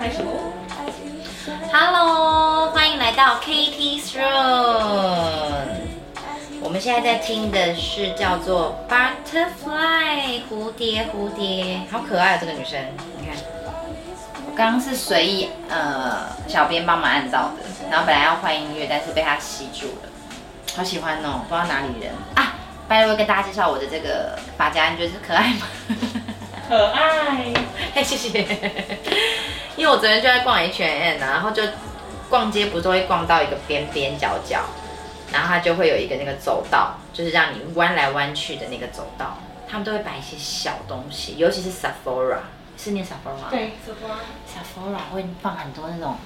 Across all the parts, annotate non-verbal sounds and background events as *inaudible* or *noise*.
开始喽。Hello，欢迎来到 Katie's Room。我们现在在听的是叫做 Butterfly 蝴蝶蝴蝶，好可爱啊！这个女生，你看，我刚刚是随意呃小编帮忙按到的，然后本来要换音乐，但是被他吸住了，好喜欢哦，不知道哪里人啊。拜托，跟大家介绍我的这个发夹，你觉得是可爱吗？可爱，哎，谢谢。*laughs* 因为我昨天就在逛 H&M 啊，然后就逛街不是都会逛到一个边边角角，然后它就会有一个那个走道，就是让你弯来弯去的那个走道，他们都会摆一些小东西，尤其是 Sephora，是念 Sephora 吗？对，Sephora，Sephora 会放很多那种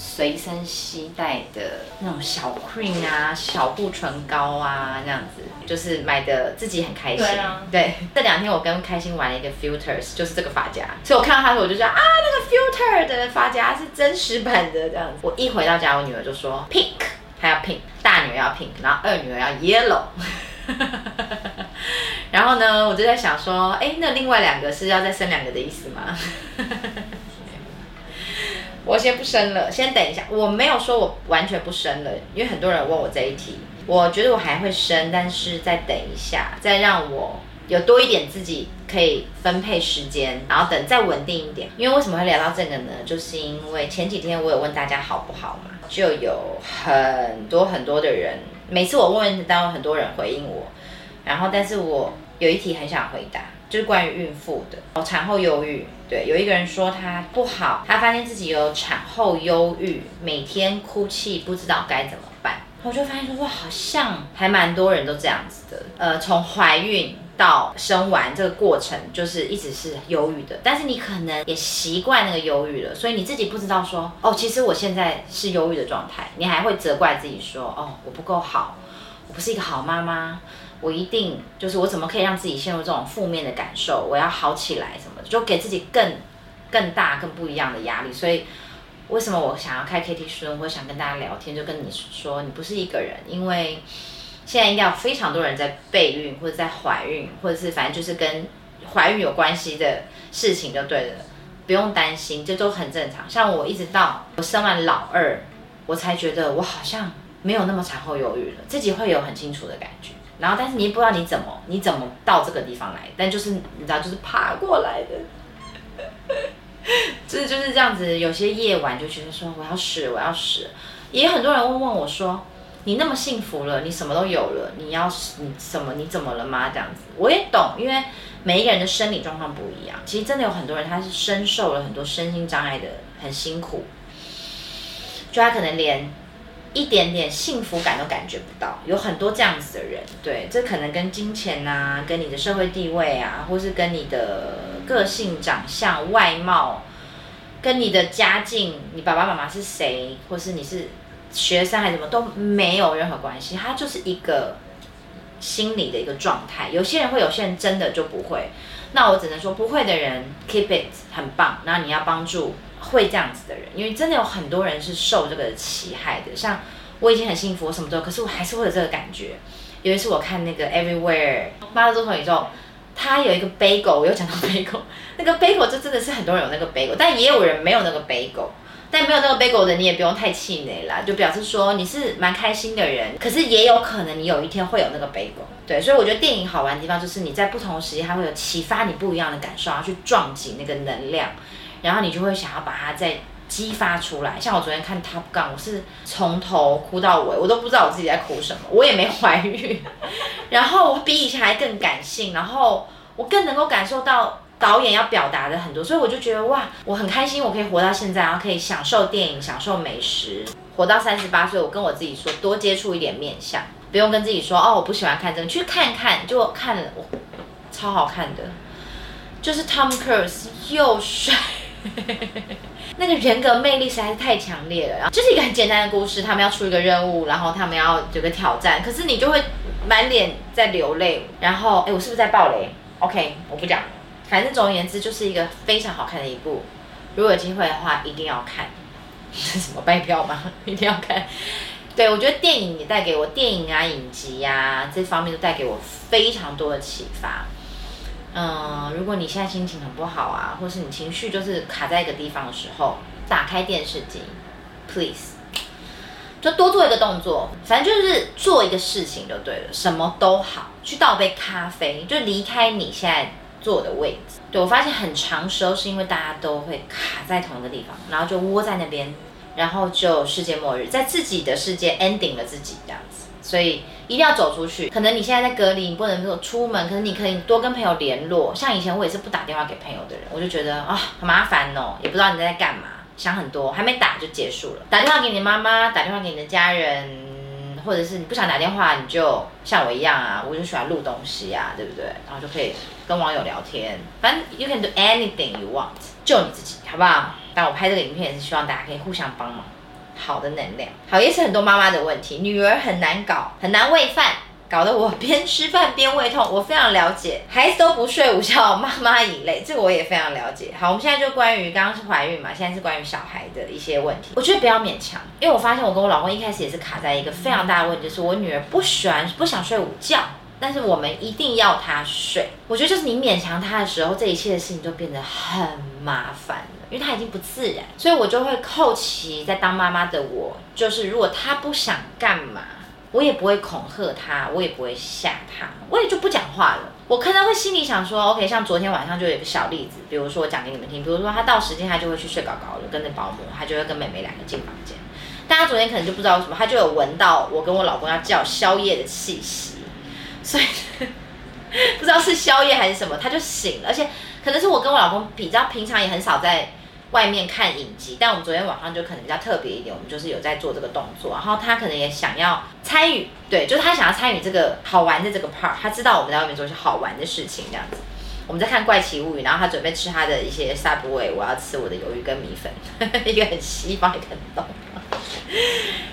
随身携带的那种小 cream 啊、小护唇膏啊，这样子，就是买的自己很开心。对啊对，这两天我跟开心玩了一个 filters，就是这个发夹，所以我看到它的时候我就说啊，那个 filter 的发夹是真实版的这样子。我一回到家，我女儿就说 pink，她要 pink，大女儿要 pink，然后二女儿要 yellow。*laughs* 然后呢，我就在想说，哎，那另外两个是要再生两个的意思吗？*laughs* 我先不生了，先等一下。我没有说我完全不生了，因为很多人问我这一题，我觉得我还会生，但是再等一下，再让我有多一点自己可以分配时间，然后等再稳定一点。因为为什么会聊到这个呢？就是因为前几天我有问大家好不好嘛，就有很多很多的人，每次我问都有很多人回应我，然后但是我有一题很想回答。就是关于孕妇的哦，产后忧郁。对，有一个人说他不好，他发现自己有产后忧郁，每天哭泣，不知道该怎么办。我就发现说，哇，好像还蛮多人都这样子的。呃，从怀孕到生完这个过程，就是一直是忧郁的，但是你可能也习惯那个忧郁了，所以你自己不知道说，哦，其实我现在是忧郁的状态，你还会责怪自己说，哦，我不够好，我不是一个好妈妈。我一定就是我怎么可以让自己陷入这种负面的感受？我要好起来什么的，就给自己更更大、更不一样的压力。所以为什么我想要开 K T 书，我想跟大家聊天，就跟你说，你不是一个人，因为现在应该有非常多人在备孕，或者在怀孕，或者是反正就是跟怀孕有关系的事情就对了，不用担心，这都很正常。像我一直到我生完老二，我才觉得我好像没有那么产后忧郁了，自己会有很清楚的感觉。然后，但是你也不知道你怎么，你怎么到这个地方来？但就是你知道，就是爬过来的，*laughs* 就是就是这样子。有些夜晚就觉得说我要死，我要死。也有很多人会问我说：“你那么幸福了，你什么都有了，你要你什么？你怎么了吗？”这样子，我也懂，因为每一个人的生理状况不一样。其实真的有很多人他是深受了很多身心障碍的，很辛苦，就他可能连。一点点幸福感都感觉不到，有很多这样子的人，对，这可能跟金钱啊，跟你的社会地位啊，或是跟你的个性、长相、外貌，跟你的家境，你爸爸妈妈是谁，或是你是学生还是什么都没有任何关系，它就是一个心理的一个状态。有些人会，有些人真的就不会。那我只能说，不会的人 keep it 很棒，那你要帮助。会这样子的人，因为真的有很多人是受这个其害的。像我已经很幸福，我什么都有，可是我还是会有这个感觉。有一次我看那个 Everywhere 妈的多重宇宙，他有一个 bagel，我又讲到 bagel，那个 bagel 就真的是很多人有那个 bagel，但也有人没有那个 bagel。但没有那个 bagel 的你也不用太气馁啦，就表示说你是蛮开心的人。可是也有可能你有一天会有那个 bagel。对，所以我觉得电影好玩的地方就是你在不同的时间，它会有启发你不一样的感受，然后去撞击那个能量。然后你就会想要把它再激发出来。像我昨天看 Top Gun，我是从头哭到尾，我都不知道我自己在哭什么。我也没怀孕，*laughs* 然后我比以前还更感性，然后我更能够感受到导演要表达的很多，所以我就觉得哇，我很开心，我可以活到现在，然后可以享受电影，享受美食，活到三十八岁。我跟我自己说，多接触一点面相，不用跟自己说哦，我不喜欢看这个，去看看，就看了，我超好看的，就是 Tom Cruise 又帅。*laughs* 那个人格魅力实在是太强烈了，然后就是一个很简单的故事，他们要出一个任务，然后他们要有个挑战，可是你就会满脸在流泪，然后哎，我是不是在爆雷？OK，我不讲，反正总而言之就是一个非常好看的一部，如果有机会的话一定要看。是什么卖票吗？一定要看。*laughs* *laughs* 对我觉得电影也带给我电影啊、影集呀、这方面都带给我非常多的启发。嗯，如果你现在心情很不好啊，或是你情绪就是卡在一个地方的时候，打开电视机，please，就多做一个动作，反正就是做一个事情就对了，什么都好，去倒杯咖啡，就离开你现在坐的位置。对我发现很长时候是因为大家都会卡在同一个地方，然后就窝在那边，然后就世界末日，在自己的世界 ending 了自己这样，所以一定要走出去。可能你现在在隔离，你不能说出门，可是你可以多跟朋友联络。像以前我也是不打电话给朋友的人，我就觉得啊很麻烦哦，也不知道你在干嘛，想很多，还没打就结束了。打电话给你妈妈，打电话给你的家人。或者是你不想打电话，你就像我一样啊，我就喜欢录东西啊，对不对？然后就可以跟网友聊天，反正 you can do anything you want，救你自己，好不好？但我拍这个影片也是希望大家可以互相帮忙，好的能量。好，也是很多妈妈的问题，女儿很难搞，很难喂饭。搞得我边吃饭边胃痛，我非常了解，孩子都不睡午觉，妈妈已累，这个我也非常了解。好，我们现在就关于刚刚是怀孕嘛，现在是关于小孩的一些问题，我觉得不要勉强，因为我发现我跟我老公一开始也是卡在一个非常大的问题，就是我女儿不喜欢不想睡午觉，但是我们一定要她睡。我觉得就是你勉强她的时候，这一切的事情就变得很麻烦，因为她已经不自然，所以我就会后期在当妈妈的我，就是如果她不想干嘛。我也不会恐吓他，我也不会吓他，我也就不讲话了。我可能会心里想说，OK，像昨天晚上就有一个小例子，比如说我讲给你们听，比如说他到时间他就会去睡高高了，跟着保姆，他就会跟妹妹两个进房间。大家昨天可能就不知道什么，他就有闻到我跟我老公要叫宵夜的气息，所以 *laughs* 不知道是宵夜还是什么，他就醒了，而且可能是我跟我老公比较平常也很少在。外面看影集，但我们昨天晚上就可能比较特别一点，我们就是有在做这个动作，然后他可能也想要参与，对，就是他想要参与这个好玩的这个 part，他知道我们在外面做一些好玩的事情这样子。我们在看怪奇物语，然后他准备吃他的一些 subway，我要吃我的鱿鱼跟米粉，*laughs* 一个很西方，一个很东。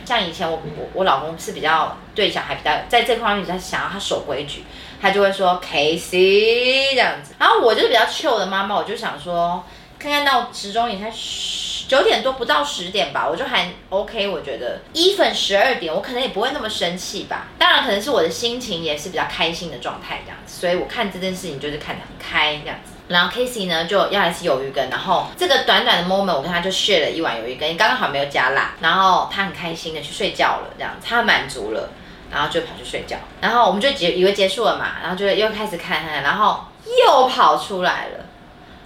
像以前我我我老公是比较对小孩比较在这方面，他想要他守规矩，他就会说 K C 这样子，然后我就是比较 chill 的妈妈，我就想说。看看到时钟也才十九点多，不到十点吧，我就还 OK。我觉得一粉十二点，我可能也不会那么生气吧。当然，可能是我的心情也是比较开心的状态这样子，所以我看这件事情就是看得很开这样子。然后 Casey 呢就要来吃鱿鱼羹，然后这个短短的 moment，我跟他就 share 了一碗鱿鱼羹，刚刚好没有加辣，然后他很开心的去睡觉了，这样他满足了，然后就跑去睡觉。然后我们就结以为结束了嘛，然后就又开始看看，然后又跑出来了。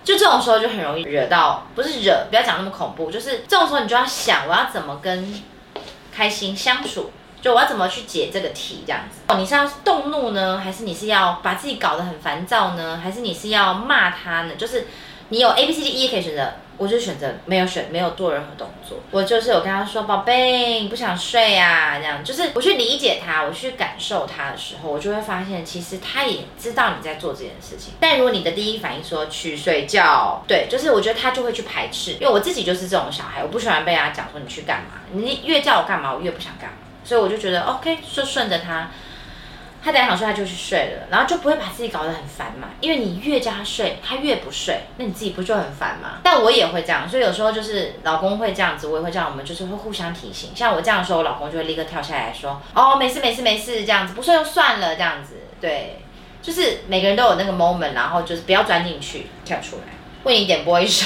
就这种时候就很容易惹到，不是惹，不要讲那么恐怖，就是这种时候你就要想，我要怎么跟开心相处，就我要怎么去解这个题这样子。哦，你是要动怒呢，还是你是要把自己搞得很烦躁呢，还是你是要骂他呢？就是你有 A、B、C、D、E 可以选择。我就选择没有选，没有做任何动作。我就是有跟他说：“宝贝，不想睡啊？”这样就是我去理解他，我去感受他的时候，我就会发现，其实他也知道你在做这件事情。但如果你的第一反应说去睡觉，对，就是我觉得他就会去排斥。因为我自己就是这种小孩，我不喜欢被人家讲说你去干嘛，你越叫我干嘛，我越不想干嘛。所以我就觉得 OK，就顺着他。他等下想睡，他就去睡了，然后就不会把自己搞得很烦嘛。因为你越叫他睡，他越不睡，那你自己不就很烦吗？但我也会这样，所以有时候就是老公会这样子，我也会这样，我们就是会互相提醒。像我这样说，我老公就会立刻跳下来说：“哦，没事没事没事，这样子不睡就算了，这样子。”对，就是每个人都有那个 moment，然后就是不要钻进去，跳出来。为你点播一首。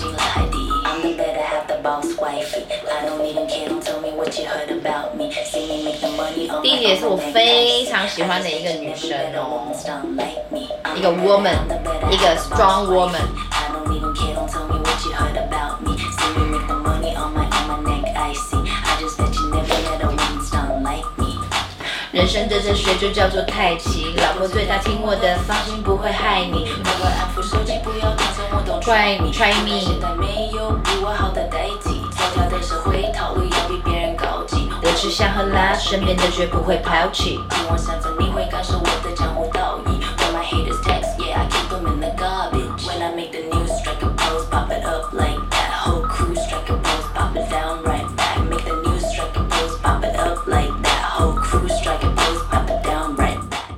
第一节是我非常喜欢的一个女生哦，一个 woman，一个 strong woman。人生的哲学就叫做太极，老婆最大听我的，放心不会害你。Try me, Try me. 现在没有比我好的代替。复杂的社会套路要比别人高级。我吃香喝辣，身边的绝不会抛弃。我妄想着你会感受我的江湖道义。When my haters text, yeah I keep them in the garbage. When I make the news, strike a pose, pop it up like that whole crew. Strike a pose, pop it down right back. Make the news, strike a pose, pop it up like that whole crew. Strike a pose, pop it down right back.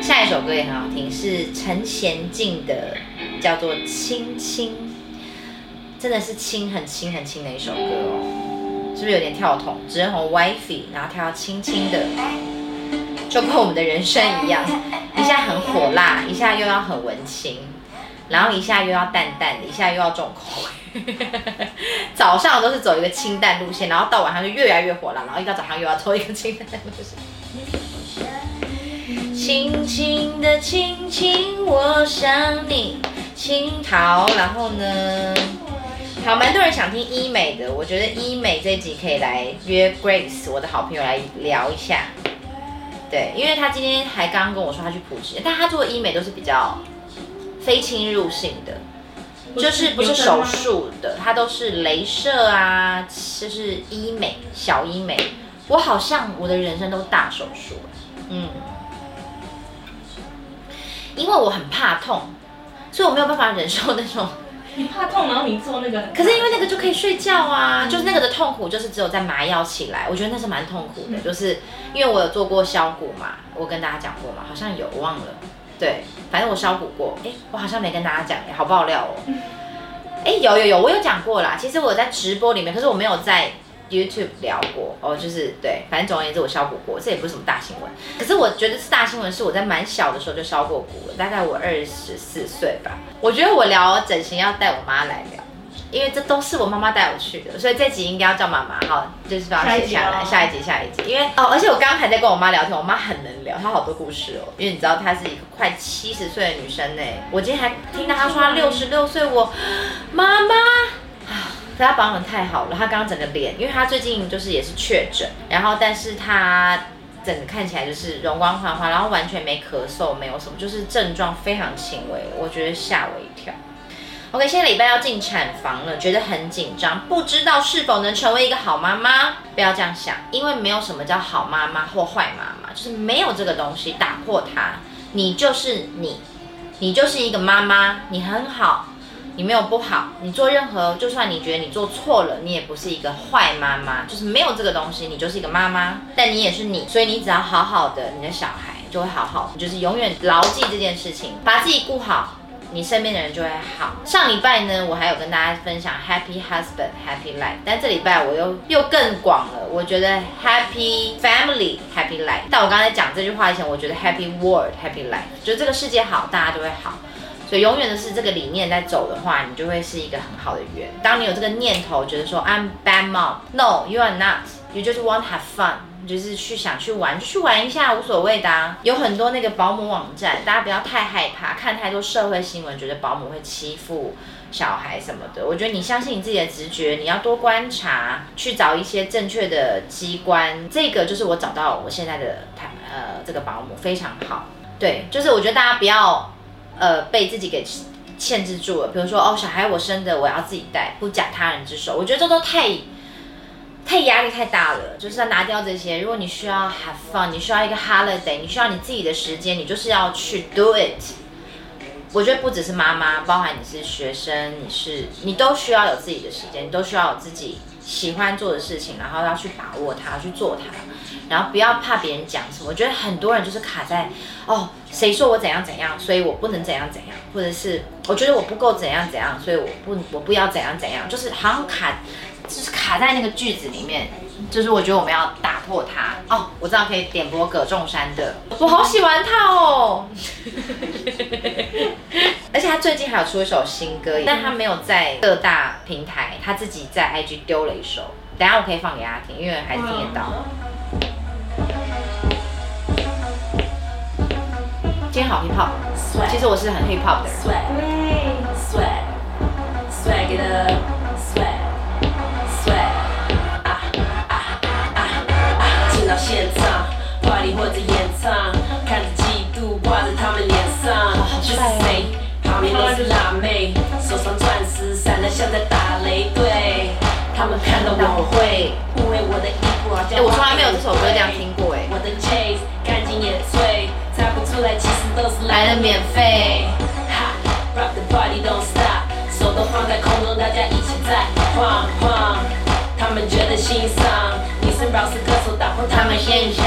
下一首歌也很好听。是陈娴静的，叫做《轻轻》，真的是轻很轻很轻的一首歌哦，是不是有点跳痛？只能从 WiFi，然后跳到轻轻的，就跟我们的人生一样，一下很火辣，一下又要很文青，然后一下又要淡淡的，一下又要重口味。*laughs* 早上都是走一个清淡路线，然后到晚上就越来越火辣，然后一到早上又要走一个清淡路线。轻轻的亲亲，我想你，青桃。然后呢，好，蛮多人想听医美的，我觉得医美这一集可以来约 Grace，我的好朋友来聊一下。对，因为他今天还刚刚跟我说他去普吉，但他做医美都是比较非侵入性的，就是不是手术的，他都是镭射啊，就是医美小医美。我好像我的人生都大手术，嗯。因为我很怕痛，所以我没有办法忍受那种。*laughs* 你怕痛，然后你做那个。可是因为那个就可以睡觉啊，就是那个的痛苦，就是只有在麻药起来，我觉得那是蛮痛苦的。就是因为我有做过削骨嘛，我跟大家讲过嘛，好像有忘了。对，反正我削骨过，哎，我好像没跟大家讲，好爆料哦。哎，有有有，我有讲过啦。其实我在直播里面，可是我没有在。YouTube 聊过哦，就是对，反正总而言之我削过过，这也不是什么大新闻。可是我觉得是大新闻，是我在蛮小的时候就削过骨了，大概我二十四岁吧。我觉得我聊整形要带我妈来聊，因为这都是我妈妈带我去的，所以这集应该要叫妈妈哈，就是把它写下来。下一集，下一集，因为哦，而且我刚刚还在跟我妈聊天，我妈很能聊，她好多故事哦。因为你知道她是一个快七十岁的女生呢，我今天还听到她说她六十六岁，我妈妈啊。他保养太好了，他刚刚整个脸，因为他最近就是也是确诊，然后但是他整个看起来就是容光焕发，然后完全没咳嗽，没有什么，就是症状非常轻微，我觉得吓我一跳。OK，现在礼拜要进产房了，觉得很紧张，不知道是否能成为一个好妈妈。不要这样想，因为没有什么叫好妈妈或坏妈妈，就是没有这个东西，打破它，你就是你，你就是一个妈妈，你很好。你没有不好，你做任何，就算你觉得你做错了，你也不是一个坏妈妈，就是没有这个东西，你就是一个妈妈，但你也是你，所以你只要好好的，你的小孩就会好好，就是永远牢记这件事情，把自己顾好，你身边的人就会好。上礼拜呢，我还有跟大家分享 Happy Husband Happy Life，但这礼拜我又又更广了，我觉得 Happy Family Happy Life。但我刚才讲这句话以前，我觉得 Happy World Happy Life，就这个世界好，大家都会好。所以永远的是这个理念在走的话，你就会是一个很好的缘。当你有这个念头，觉得说 I'm bad mom，No，you are not，you just want have fun，就是去想去玩去玩一下，无所谓的啊。有很多那个保姆网站，大家不要太害怕，看太多社会新闻，觉得保姆会欺负小孩什么的。我觉得你相信你自己的直觉，你要多观察，去找一些正确的机关。这个就是我找到我现在的台呃这个保姆非常好。对，就是我觉得大家不要。呃，被自己给限制住了。比如说，哦，小孩我生的，我要自己带，不假他人之手。我觉得这都太太压力太大了，就是要拿掉这些。如果你需要 have fun，你需要一个 holiday，你需要你自己的时间，你就是要去 do it。我觉得不只是妈妈，包含你是学生，你是你都需要有自己的时间，你都需要有自己喜欢做的事情，然后要去把握它，去做它。然后不要怕别人讲什么，我觉得很多人就是卡在哦，谁说我怎样怎样，所以我不能怎样怎样，或者是我觉得我不够怎样怎样，所以我不我不要怎样怎样，就是好像卡，就是卡在那个句子里面，就是我觉得我们要打破它哦。我知道可以点播葛仲山的，我好喜欢他哦，*laughs* 而且他最近还有出一首新歌，但他没有在各大平台，他自己在 IG 丢了一首，等下我可以放给大家听，因为还是听得到。今天好 hip hop，Sweat, 其实我是很 hip hop 的人。swag，swag，swag 的 swag，swag。进到现场，party 或者演唱，看着嫉妒挂在他们脸上。是谁？旁边都是辣妹，手上钻石闪得像在打雷。对，他们看到我会因为我的衣服啊。哎，我从来没有这首歌这样听过都是来的免费。哈，Rock the party don't stop，手都放在空中，大家一起在晃晃。他们觉得欣赏，女生饶是歌手打破他们印象。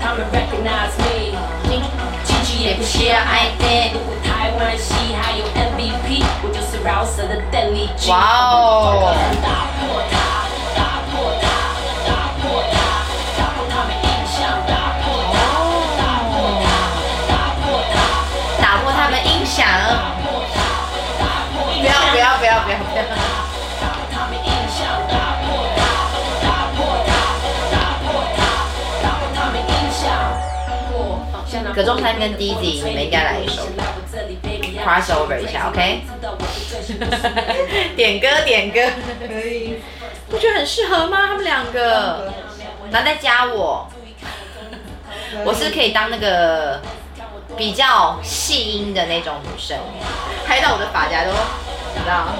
他们 recognize me。不需要 ID。如果台湾戏还有 MVP，我就是饶舌的邓丽君。哇哦！打破它，葛仲山跟 Dizzy，你们应该来一首 crossover 一下，OK？点 *laughs* 歌点歌，可以，不觉得很适合吗？他们两个，然后再加我，我是可以当那个比较细音的那种女生，拍到我的发夹都，你知道吗？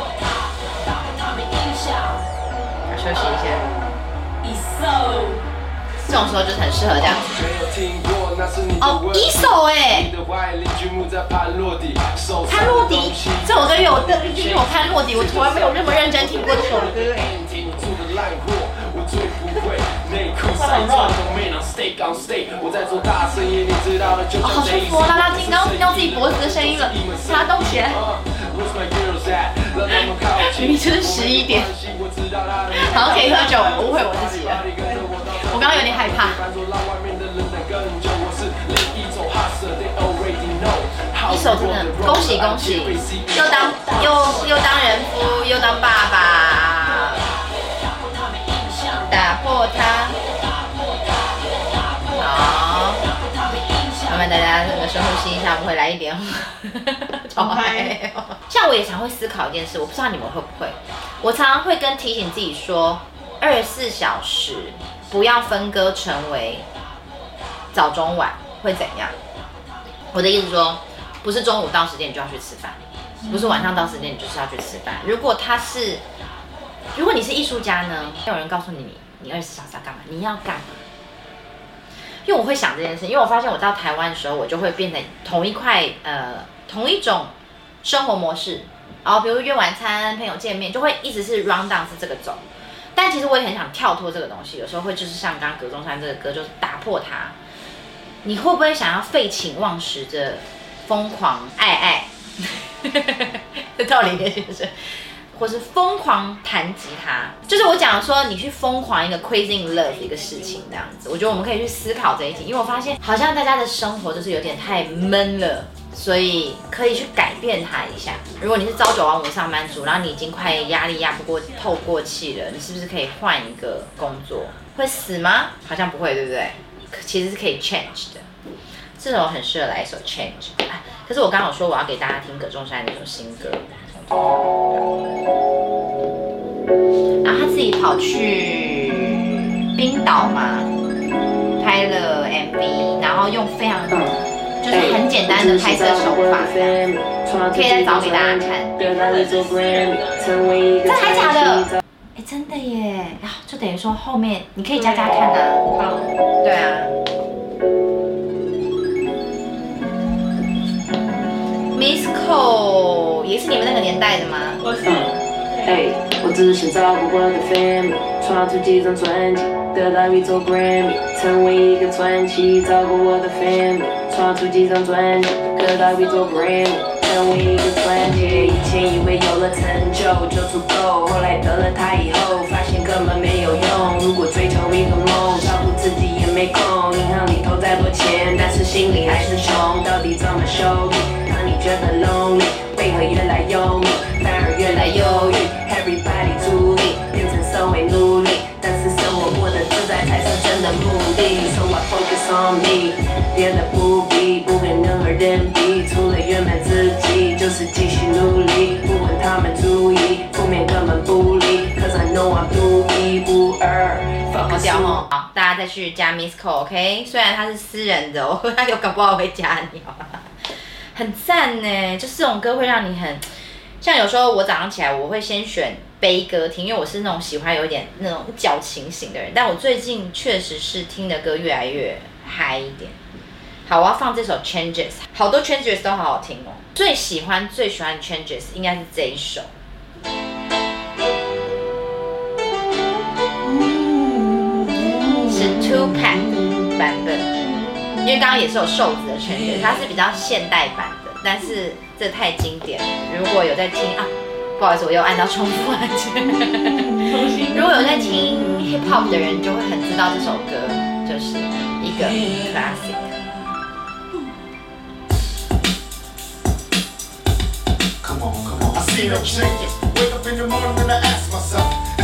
休息一下，这种时候就是很适合这样。哦，一首哎，潘洛迪这首歌因为我因为我看洛迪，我从来没有那么认真听过这首歌哎。哦，好舒服哦，拉拉筋，刚刚听到自己脖子的声音了，发动起来。明明就是十一点，好像可以喝酒，我误会我自己了。我刚刚有点害怕。一首真的，恭喜恭喜，又当又又当人夫，又当爸爸，打破他。好，麻烦大家那个深呼吸一下，我会来一点。*laughs* 超嗨！像我也常会思考一件事，我不知道你们会不会，我常常会跟提醒自己说，二十四小时不要分割成为早中晚会怎样？我的意思说，不是中午到时间你就要去吃饭，不是晚上到时间你就是要去吃饭。如果他是，如果你是艺术家呢？没有人告诉你，你二十四小时要干嘛？你要干嘛？因为我会想这件事，因为我发现我到台湾的时候，我就会变成同一块呃同一种生活模式，然后比如约晚餐、朋友见面，就会一直是 round down 是这个走。但其实我也很想跳脱这个东西，有时候会就是像刚刚葛中山这个歌，就是打破它。你会不会想要废寝忘食的疯狂爱爱？*laughs* 这道理先生，或是疯狂弹吉他，就是我讲说你去疯狂一个 crazy love 一个事情这样子。我觉得我们可以去思考这一题，因为我发现好像大家的生活就是有点太闷了，所以可以去改变它一下。如果你是朝九晚五上班族，然后你已经快压力压不过透过气了，你是不是可以换一个工作？会死吗？好像不会，对不对？其实是可以 change 的，这首很适合来一首 change。可是我刚刚说我要给大家听葛仲山那首新歌，然后他自己跑去冰岛嘛，拍了 MV，然后用非常就是很简单的拍摄手法，可以再找给大家看。真的还假的？哎，真的耶！啊，就等于说后面你可以加加看啊。好，对啊。Miss Cole 也是你们那个年代的吗？我是。哎，我只想照顾我的 family，创出几张专辑，得到一座 Grammy，成为一个传奇。照顾我的 family，创出几张专辑，得到一座 Grammy。成为一个传奇，以前以为有了成就就足够，后来得了它以后，发现根本没有用。如果追求一个梦，照顾自己也没空。银行里投再多钱，但是心里还是穷，到底怎么修？当你觉得 lonely，为何越来忧郁，反而越来忧郁？Everybody 注意，变成稍微努力，但是生活过得自在才是真的目的。So I focus on me，变得不必不跟任何人比，除了圆满自己，就是继续努力，不问他们注意，负面根本不理，Cause I know I'm 独一无二。好 Focus 屌 on 哦！好，大家再去加 Miss Cole，OK？、虽然他是私人的哦，他有搞不好会加你哦，*laughs* 很赞呢。就是这种歌会让你很，像有时候我早上起来我会先选悲歌听，因为我是那种喜欢有点那种矫情型的人，但我最近确实是听的歌越来越嗨一点。好，我要放这首 Changes，好多 Changes 都好好听哦。最喜欢最喜欢 Changes 应该是这一首。是 Two Pack 版本。因为刚刚也是有瘦子的 Changes，，它是比较现代版的，但是这太经典了。如果有在听啊，不好意思，我又按到重复按键。*laughs* 如果有在听 hip hop 的人，就会很知道这首歌就是一个 classic。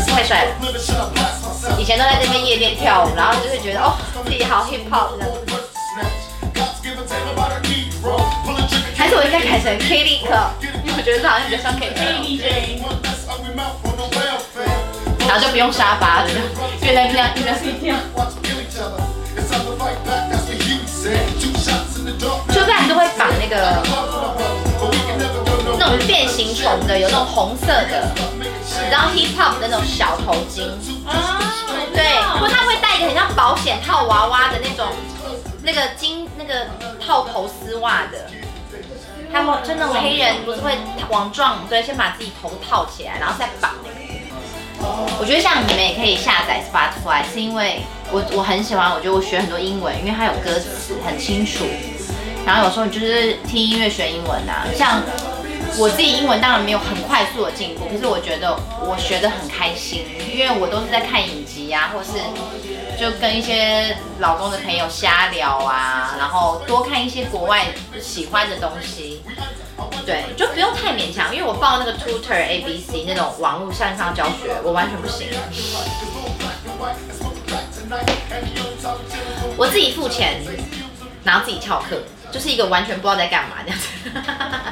太帅了！以前都在这边夜店跳舞，然后就会觉得哦，自己好 hip hop 的。还是我应该改成 K D 歌，因为我觉得这好像比较像 K D J。然后就不用沙发了，就在那边一边睡觉。就在都会绑那个那种变形虫的，有那种红色的，然后 hip hop 的那种小头巾，啊，对，或他会戴一个很像保险套娃娃的那种那个金那个套头丝袜的。他们就那种黑人不是会网状，对，先把自己头套起来，然后再绑那个。我觉得像你们也可以下载 Spotify，是因为我我很喜欢，我觉得我学很多英文，因为它有歌词很清楚。然后有时候你就是听音乐学英文啊，像我自己英文当然没有很快速的进步，可是我觉得我学得很开心，因为我都是在看影集啊，或是就跟一些老公的朋友瞎聊啊，然后多看一些国外喜欢的东西。对，就不用太勉强，因为我报那个 Tutor A B C 那种网络线上教学，我完全不行。我自己付钱，然后自己翘课，就是一个完全不知道在干嘛这样子。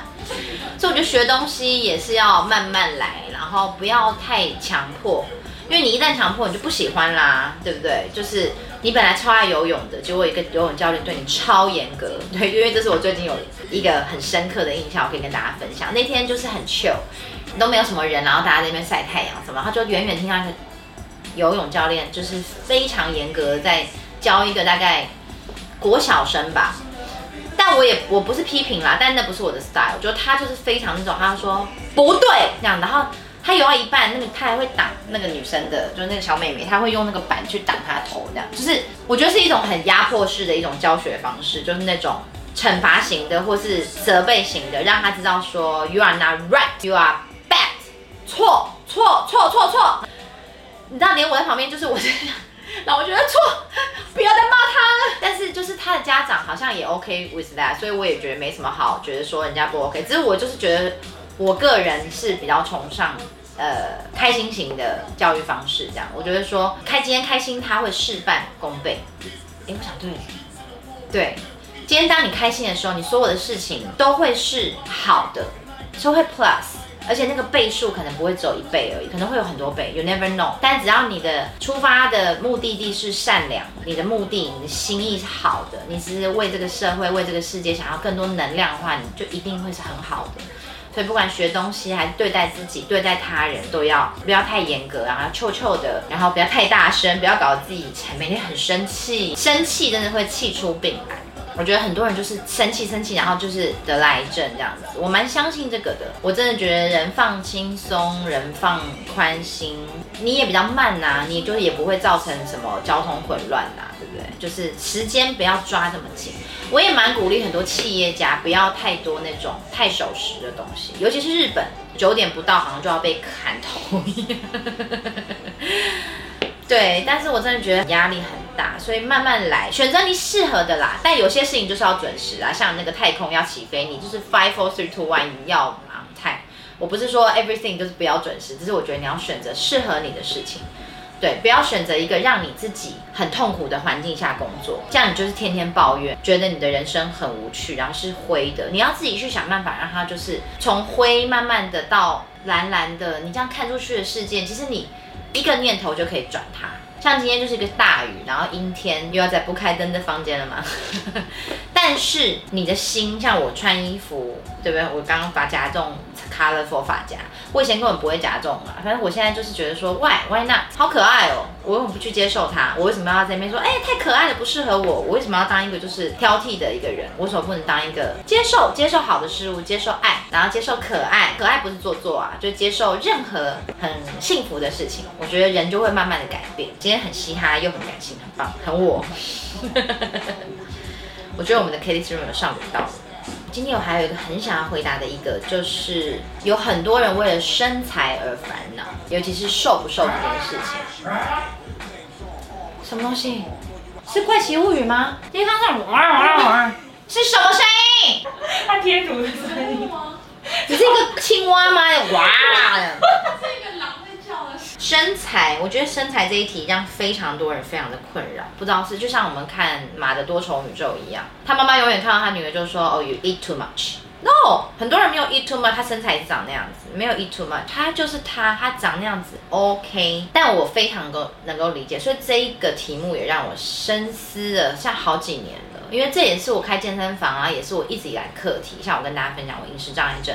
*laughs* 所以我觉得学东西也是要慢慢来，然后不要太强迫，因为你一旦强迫，你就不喜欢啦，对不对？就是你本来超爱游泳的，结果一个游泳教练对你超严格，对，因为这是我最近有一个很深刻的印象，我可以跟大家分享。那天就是很 chill，都没有什么人，然后大家在那边晒太阳什么，他就远远听到一个游泳教练就是非常严格在教一个大概国小生吧，我也我不是批评啦，但那不是我的 style，就他就是非常那种，他说不对这样，然后他游到一半，那个他还会挡那个女生的，就是那个小妹妹，他会用那个板去挡她头，这样，就是我觉得是一种很压迫式的一种教学方式，就是那种惩罚型的或是责备型的，让他知道说 you are not right，you are bad，错错错错错，你知道连我在旁边就是我是。然后我觉得错，不要再骂他了。但是就是他的家长好像也 OK with that，所以我也觉得没什么好觉得说人家不 OK。只是我就是觉得我个人是比较崇尚呃开心型的教育方式，这样我觉得说开今天开心他会事半功倍。诶，我想对了，对，今天当你开心的时候，你所有的事情都会是好的，都会 plus。而且那个倍数可能不会只有一倍而已，可能会有很多倍，you never know。但只要你的出发的目的地是善良，你的目的、你的心意是好的，你只是为这个社会、为这个世界想要更多能量的话，你就一定会是很好的。所以不管学东西还是对待自己、对待他人，都要不要太严格啊，臭臭的，然后不要太大声，不要搞得自己每天很生气，生气真的会气出病来。我觉得很多人就是生气生气，然后就是得了癌症这样子。我蛮相信这个的，我真的觉得人放轻松，人放宽心，你也比较慢呐、你就是也不会造成什么交通混乱呐、对不对？就是时间不要抓这么紧。我也蛮鼓励很多企业家不要太多那种太守时的东西，尤其是日本，九点不到好像就要被砍头一样。对，但是我真的觉得压力很所以慢慢来，选择你适合的啦。但有些事情就是要准时啊，像那个太空要起飞，你就是 five four three two one，你要 on time。我不是说 everything 就是不要准时，只是我觉得你要选择适合你的事情。对，不要选择一个让你自己很痛苦的环境下工作，这样你就是天天抱怨，觉得你的人生很无趣，然后是灰的。你要自己去想办法，让它就是从灰慢慢的到蓝蓝的。你这样看出去的世界，其实你一个念头就可以转它。像今天就是一个大雨，然后阴天，又要在不开灯的房间了嘛。*laughs* 但是你的心，像我穿衣服，对不对？我刚刚发夹这种 colorful 发夹，我以前根本不会夹这种啊。反正我现在就是觉得说，why why not？好可爱哦！我为什么不去接受它？我为什么要在那边说，哎、太可爱了，不适合我？我为什么要当一个就是挑剔的一个人？我为什么不能当一个接受接受好的事物，接受爱，然后接受可爱？可爱不是做作啊，就接受任何很幸福的事情。我觉得人就会慢慢的改变。今天很嘻哈，又很感性，很棒，很我。*laughs* 我觉得我们的 K T 是有上不到。今天我还有一个很想要回答的一个，就是有很多人为了身材而烦恼，尤其是瘦不瘦这件事情。什么东西？是怪奇物语吗？今天刚上哇哇哇，是什么声音？他贴图的声音。你是一个青蛙吗？哇！*laughs* 是一个狼身材，我觉得身材这一题让非常多人非常的困扰，不知道是就像我们看《马的多重宇宙》一样，他妈妈永远看到他女儿就说：“哦、y o u eat too much。” No，很多人没有 eat too much，他身材是长那样子，没有 eat too much，他就是他，他长那样子 OK，但我非常够能够理解，所以这一个题目也让我深思了，像好几年了，因为这也是我开健身房啊，也是我一直以来课题，像我跟大家分享我饮食障碍症。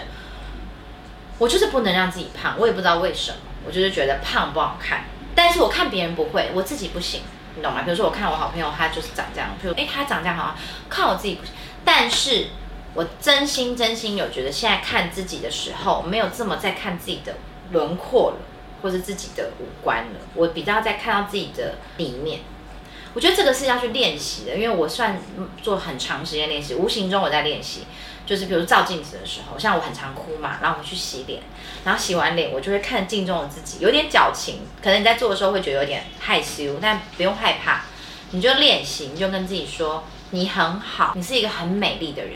我就是不能让自己胖，我也不知道为什么，我就是觉得胖不好看。但是我看别人不会，我自己不行，你懂吗？比如说我看我好朋友，他就是长这样，比如哎他长这样好啊，看我自己不行。但是我真心真心有觉得，现在看自己的时候，没有这么在看自己的轮廓了，或者自己的五官了，我比较在看到自己的里面。我觉得这个是要去练习的，因为我算做很长时间练习，无形中我在练习。就是比如照镜子的时候，像我很常哭嘛，然后我去洗脸，然后洗完脸我就会看镜中的自己，有点矫情，可能你在做的时候会觉得有点害羞，但不用害怕，你就练习，你就跟自己说你很好，你是一个很美丽的人，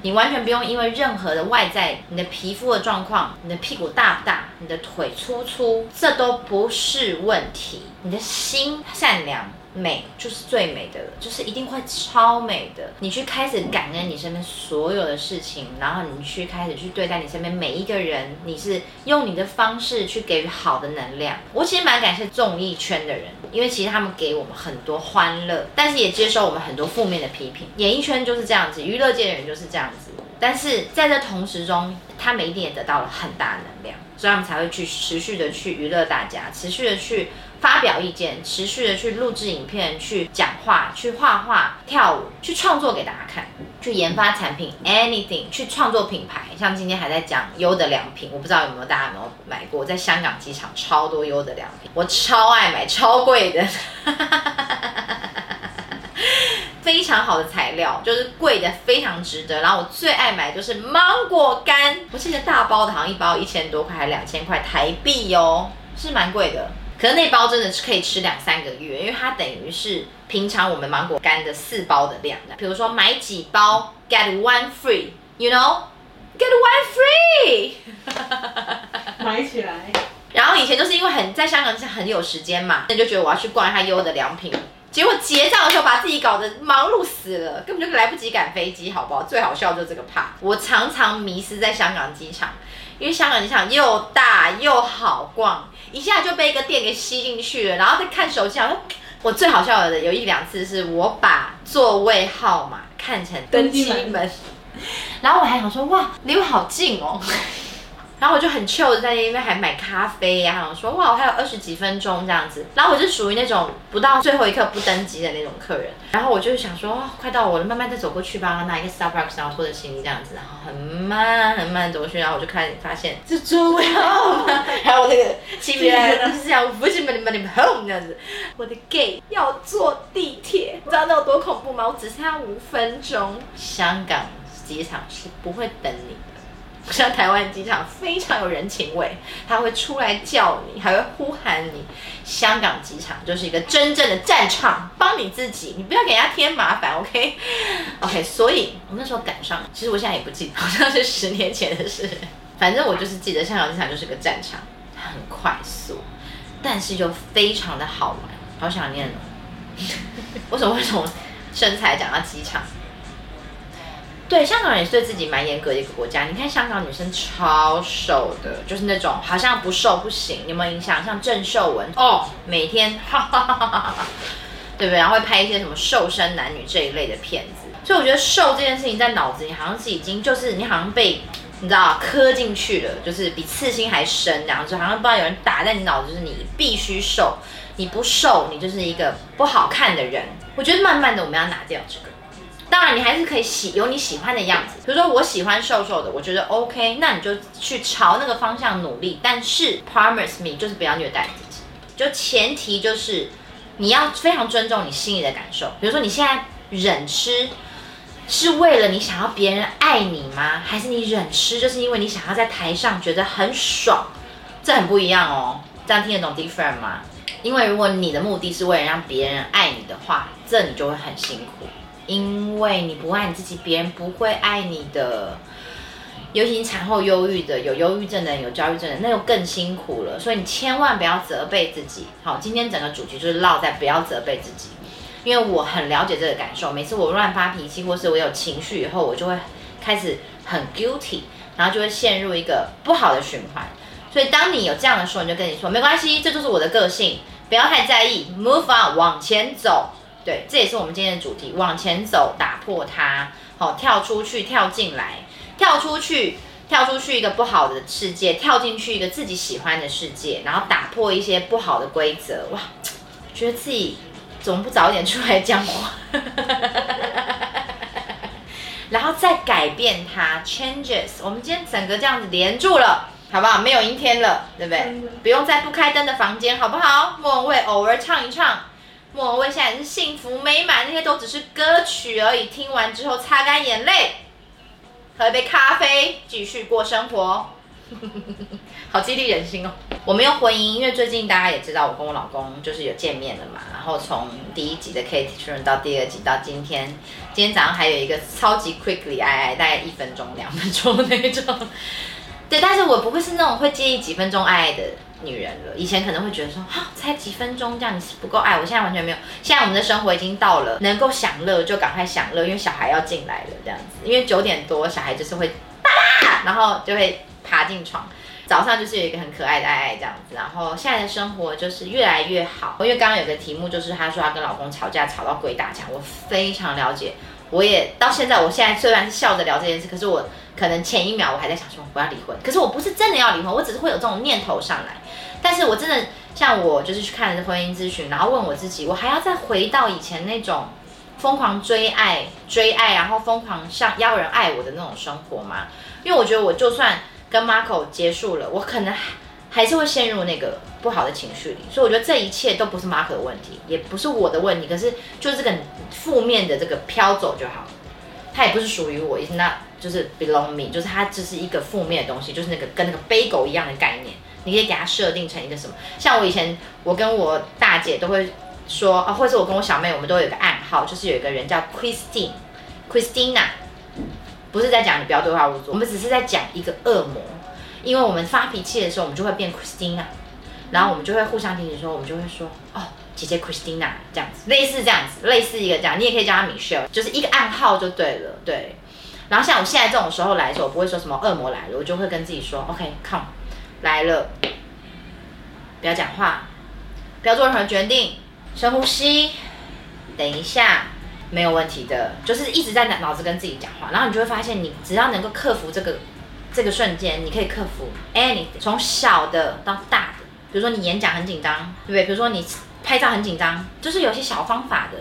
你完全不用因为任何的外在，你的皮肤的状况，你的屁股大不大，你的腿粗粗，这都不是问题，你的心善良。美就是最美的了，就是一定会超美的。你去开始感恩你身边所有的事情，然后你去开始去对待你身边每一个人，你是用你的方式去给予好的能量。我其实蛮感谢综艺圈的人，因为其实他们给我们很多欢乐，但是也接受我们很多负面的批评。演艺圈就是这样子，娱乐界的人就是这样子。但是在这同时中，他们一定也得到了很大能量，所以他们才会去持续的去娱乐大家，持续的去发表意见，持续的去录制影片，去讲话，去画画、跳舞，去创作给大家看，去研发产品，anything，去创作品牌。像今天还在讲优的良品，我不知道有没有大家有没有买过，在香港机场超多优的良品，我超爱买，超贵的。*laughs* 非常好的材料，就是贵的非常值得。然后我最爱买就是芒果干，我记得大包的好像一包一千多块，还两千块台币哦，是蛮贵的。可是那包真的是可以吃两三个月，因为它等于是平常我们芒果干的四包的量的。比如说买几包 get one free，you know，get one free。*laughs* 买起来。然后以前就是因为很在香港是很有时间嘛，那就觉得我要去逛一下优的良品。结果结账的时候把自己搞得忙碌死了，根本就来不及赶飞机，好不好？最好笑就是这个怕。我常常迷失在香港机场，因为香港机场又大又好逛，一下就被一个电给吸进去了，然后再看手机，好像我最好笑的有一两次是我把座位号码看成登机门，然后我还想说哇离我好近哦。然后我就很 chill 的在那边还买咖啡呀、然后说哇我还有二十几分钟这样子，然后我是属于那种不到最后一刻不登机的那种客人，然后我就想说、哦、快到我了，慢慢再走过去吧，拿一个 Starbucks，然后拖着行李这样子，然后很慢很慢走过去，然后我就开始发现这座位号码，还有那个起笔来就是这样，不是 money money home 这样子，我的 gay 要坐地铁，你知道那有多恐怖吗？我只剩下五分钟，香港机场是不会等你。不像台湾机场非常有人情味，他会出来叫你，还会呼喊你。香港机场就是一个真正的战场，帮你自己，你不要给人家添麻烦，OK？OK，、所以我那时候赶上，其实我现在也不记得，好像是十年前的事。反正我就是记得香港机场就是个战场，很快速，但是又非常的好玩，好想念哦。*laughs* 为什么会从身材讲到机场？对，香港人也是对自己蛮严格的一个国家。你看香港女生超瘦的，就是那种好像不瘦不行。有没有印象？像郑秀文哦，每天哈哈哈哈哈哈，对不对？然后会拍一些什么瘦身男女这一类的片子。所以我觉得瘦这件事情在脑子里好像是已经就是你好像被你知道磕进去了，就是比刺心还深然后就，好像不知道有人打在你脑子，就是你必须瘦，你不瘦你就是一个不好看的人。我觉得慢慢的我们要拿掉这个。当然，你还是可以喜有你喜欢的样子。比如说，我喜欢瘦瘦的，我觉得 OK，那你就去朝那个方向努力。但是 promise me，就是不要虐待自己。就前提就是你要非常尊重你心里的感受。比如说，你现在忍吃，是为了你想要别人爱你吗？还是你忍吃，就是因为你想要在台上觉得很爽？这很不一样哦。这样听得懂 different 吗？因为如果你的目的是为了让别人爱你的话，这你就会很辛苦，因为你不爱你自己，别人不会爱你的。尤其产后忧郁的，有忧郁症的，有焦虑症的，那就更辛苦了。所以你千万不要责备自己。好，今天整个主题就是落在不要责备自己，因为我很了解这个感受。每次我乱发脾气，或是我有情绪以后，我就会开始很 guilty，然后就会陷入一个不好的循环。所以当你有这样的时候，你就跟你说没关系，这就是我的个性，不要太在意，move on，往前走。对，这也是我们今天的主题，往前走，打破它，好，跳出去，跳进来。跳出去，跳出去一个不好的世界，跳进去一个自己喜欢的世界，然后打破一些不好的规则。哇，觉得自己怎么不早点出来讲话？*laughs* 然后再改变它，changes。我们今天整个这样子连住了，好不好？没有阴天了，对不对？不用在不开灯的房间，好不好？莫文蔚偶尔唱一唱，莫文蔚现在是幸福美满，那些都只是歌曲而已。听完之后擦干眼泪。喝一杯咖啡，继续过生活，*laughs* 好激励人心哦。我没有婚姻，因为最近大家也知道，我跟我老公就是有见面了嘛。然后从第一集的 Kate 确认到第二集到今天，今天早上还有一个超级 quickly 爱爱，大概一分钟、两分钟那种。*laughs* 对，但是我不会是那种会介意几分钟爱爱的。女人了，以前可能会觉得说，哈，才几分钟这样，你是不够爱我。现在完全没有，现在我们的生活已经到了能够享乐就赶快享乐，因为小孩要进来了这样子。因为九点多小孩就是会爸爸，然后就会爬进床。早上就是有一个很可爱的爱爱这样子，然后现在的生活就是越来越好。因为刚刚有个题目就是她说她跟老公吵架吵到鬼打墙，我非常了解。我也到现在，我现在虽然是笑着聊这件事，可是我可能前一秒我还在想说我要离婚，可是我不是真的要离婚，我只是会有这种念头上来。但是我真的像我就是去看了婚姻咨询，然后问我自己，我还要再回到以前那种疯狂追爱、追爱，然后疯狂像要人爱我的那种生活吗？因为我觉得我就算跟 Marco 结束了，我可能还是会陷入那个不好的情绪里。所以我觉得这一切都不是 Marco 的问题，也不是我的问题，可是就是这个负面的这个飘走就好，它也不是属于我，也是那就是 belong me，就是它只是一个负面的东西，就是那个跟那个背狗一样的概念。你可以给他设定成一个什么？像我以前，我跟我大姐都会说啊，或者我跟我小妹，我们都有一个暗号，就是有一个人叫 Christine，Christina，不是在讲你不要对话勿作，我们只是在讲一个恶魔，因为我们发脾气的时候，我们就会变 Christina，然后我们就会互相提醒说，我们就会说哦，姐姐 Christina 这样子，类似这样子，类似一个这样，你也可以叫她 Michelle，就是一个暗号就对了，对。然后像我现在这种时候来的时候，我不会说什么恶魔来了，我就会跟自己说，OK，come。来了，不要讲话，不要做任何决定，深呼吸，等一下，没有问题的，就是一直在脑脑子跟自己讲话，然后你就会发现，你只要能够克服这个这个瞬间，你可以克服 any 从小的到大的，比如说你演讲很紧张，对不对？比如说你拍照很紧张，就是有些小方法的，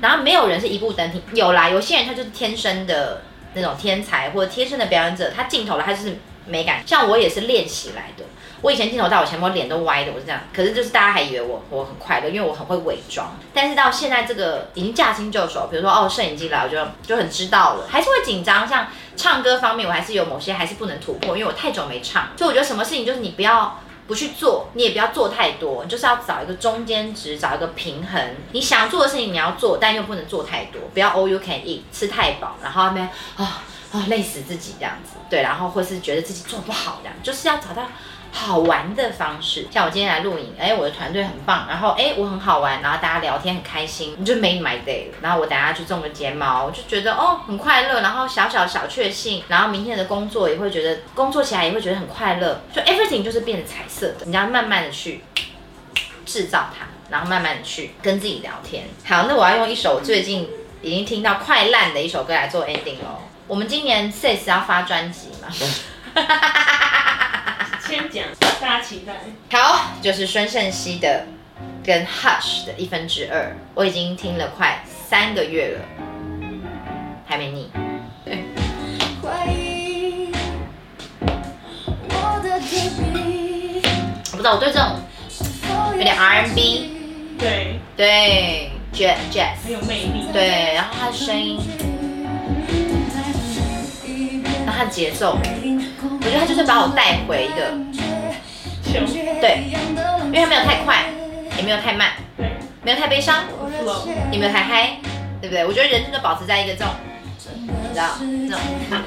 然后没有人是一步登天，有啦，有些人他就是天生的那种天才或者天生的表演者，他镜头了，他就是。美感，像我也是练习来的。我以前镜头到我前，我脸都歪的，我是这样。可是就是大家还以为我我很快乐，因为我很会伪装。但是到现在这个已经驾轻就熟，比如说哦，摄影机来，我就就很知道了，还是会紧张。像唱歌方面，我还是有某些还是不能突破，因为我太久没唱。所以我觉得什么事情就是你不要不去做，你也不要做太多，你就是要找一个中间值，找一个平衡。你想做的事情你要做，但又不能做太多，不要 all you can eat，吃太饱，然后那边啊。啊，累死自己这样子，对，然后或是觉得自己做不好这样，就是要找到好玩的方式。像我今天来录影，哎，我的团队很棒，然后哎，我很好玩，然后大家聊天很开心，你就 made my day。然后我等下去种个睫毛，我就觉得哦很快乐，然后小小小确幸，然后明天的工作也会觉得工作起来也会觉得很快乐，就 everything 就是变得彩色的，你要慢慢的去制造它，然后慢慢的去跟自己聊天。好，那我要用一首最近已经听到快烂的一首歌来做 ending 喽。我们今年 Sis 要发专辑嘛？*laughs* 先讲，大家期待。好，就是孙盛熙的跟 Hush 的一分之二，我已经听了快三个月了，还没腻。我不知道，我对这种有点 R&B，对对，Jazz Jazz 很有魅力，对，然后他的声音。节奏，我觉得他就是把我带回一个穷，对，因为他没有太快，也没有太慢，没有太悲伤也没有太嗨，对不对？我觉得人生就保持在一个这种，你知道这种啊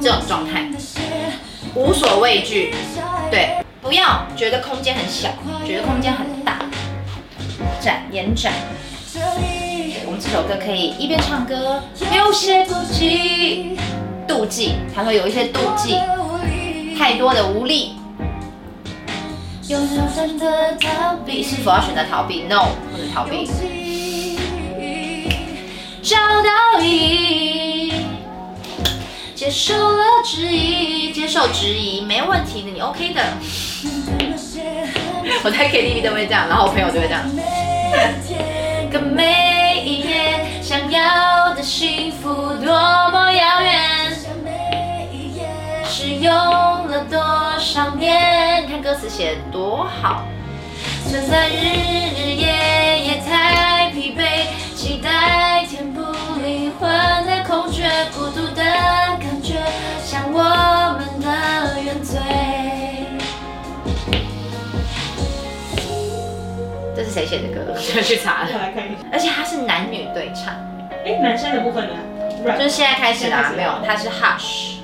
这种状态，无所畏惧，对，不要觉得空间很小，觉得空间很大，展延展。这首歌可以一边唱歌，有些妒忌，妒忌，他会有一些妒忌，太多的无力。有人选择逃避，是否要选择逃避？No，不能逃避。找到意义，接受了质疑，接受质疑没问题的，你 OK 的。*laughs* 我在 KTV 都会这样，然后我朋友就会这样。跟每一夜想要的幸福多么遥远，是用了多少年？看歌词写得多好，存在日日夜夜太疲惫，期待填补灵魂的空缺，孤独的感觉像我们的原罪。这是谁写的歌？*laughs* 我去查了。来看一下，而且它是男女对唱，哎，男生的部分呢？就是现在开始啦，没有，它是 hush，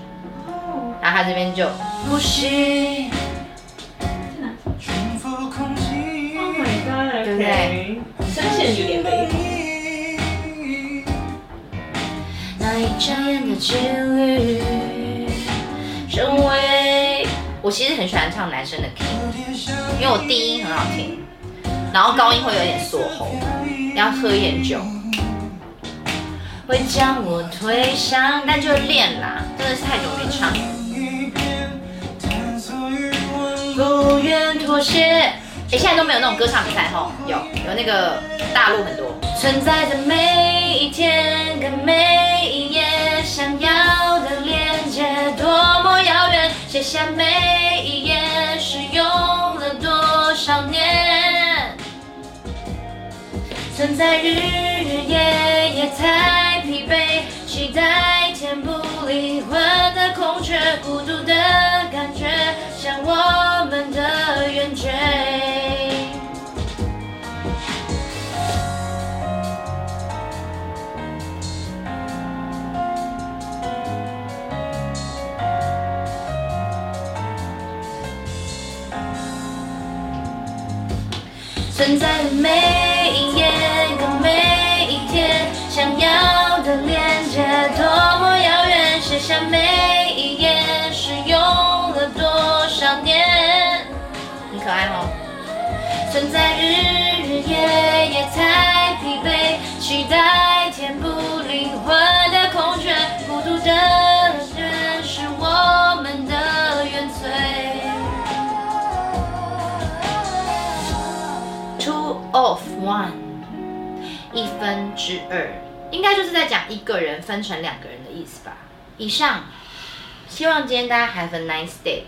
然后它这边就呼吸，Oh my god，对不对？声线有点雷，那一的距离，成为我其实很喜欢唱男生的 key，因为我低音很好听，然后高音会有点锁喉，要喝一点酒，会将我推向，但就练啦，真的是太久没唱了。不愿妥协。哎，现在都没有那种歌唱比赛吼，有有那个大陆很多。存在的每一天跟每一夜，想要的连接多么遥远，写下每一页是用了多少年。存在日日夜夜太疲惫，期待填补灵魂的空缺，孤独的感觉像我们的存在日日夜夜太疲惫，期待填补灵魂的空缺，孤独的人是我们的原罪。Two of one，一分之二，应该就是在讲一个人分成两个人的意思吧。以上，希望今天大家 have a nice day。